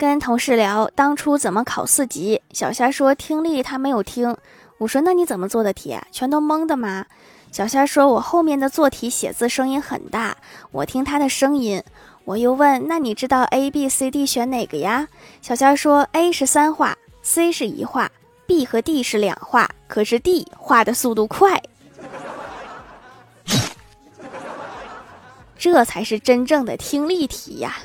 跟同事聊，当初怎么考四级？小仙说听力他没有听。我说：‘那你怎么做的题？’全都蒙的吗？小仙说：‘我后面的做题写字声音很大。’我听他的声音，我又问：‘那你知道 a、b、c、d 选哪个呀？’小仙说：‘a 是三画，c 是一画，b 和 d 是两画。可是 d 画的速度快，这才是真正的听力题呀。’